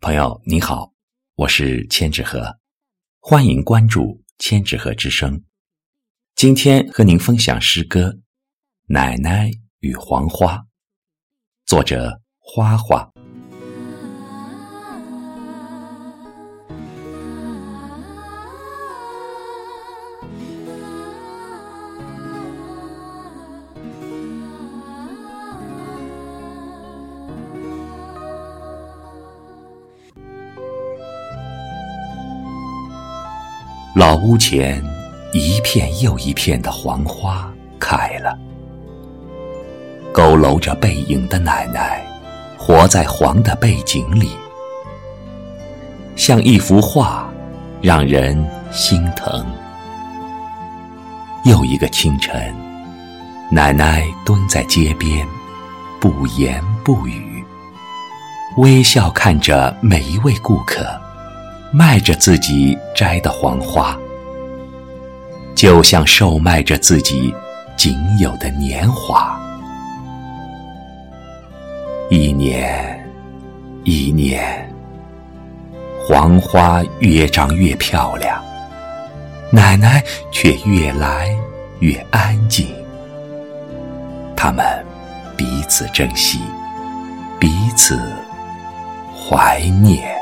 朋友你好，我是千纸鹤，欢迎关注千纸鹤之声。今天和您分享诗歌《奶奶与黄花》，作者花花。老屋前，一片又一片的黄花开了。佝偻着背影的奶奶，活在黄的背景里，像一幅画，让人心疼。又一个清晨，奶奶蹲在街边，不言不语，微笑看着每一位顾客。卖着自己摘的黄花，就像售卖着自己仅有的年华。一年，一年，黄花越长越漂亮，奶奶却越来越安静。他们彼此珍惜，彼此怀念。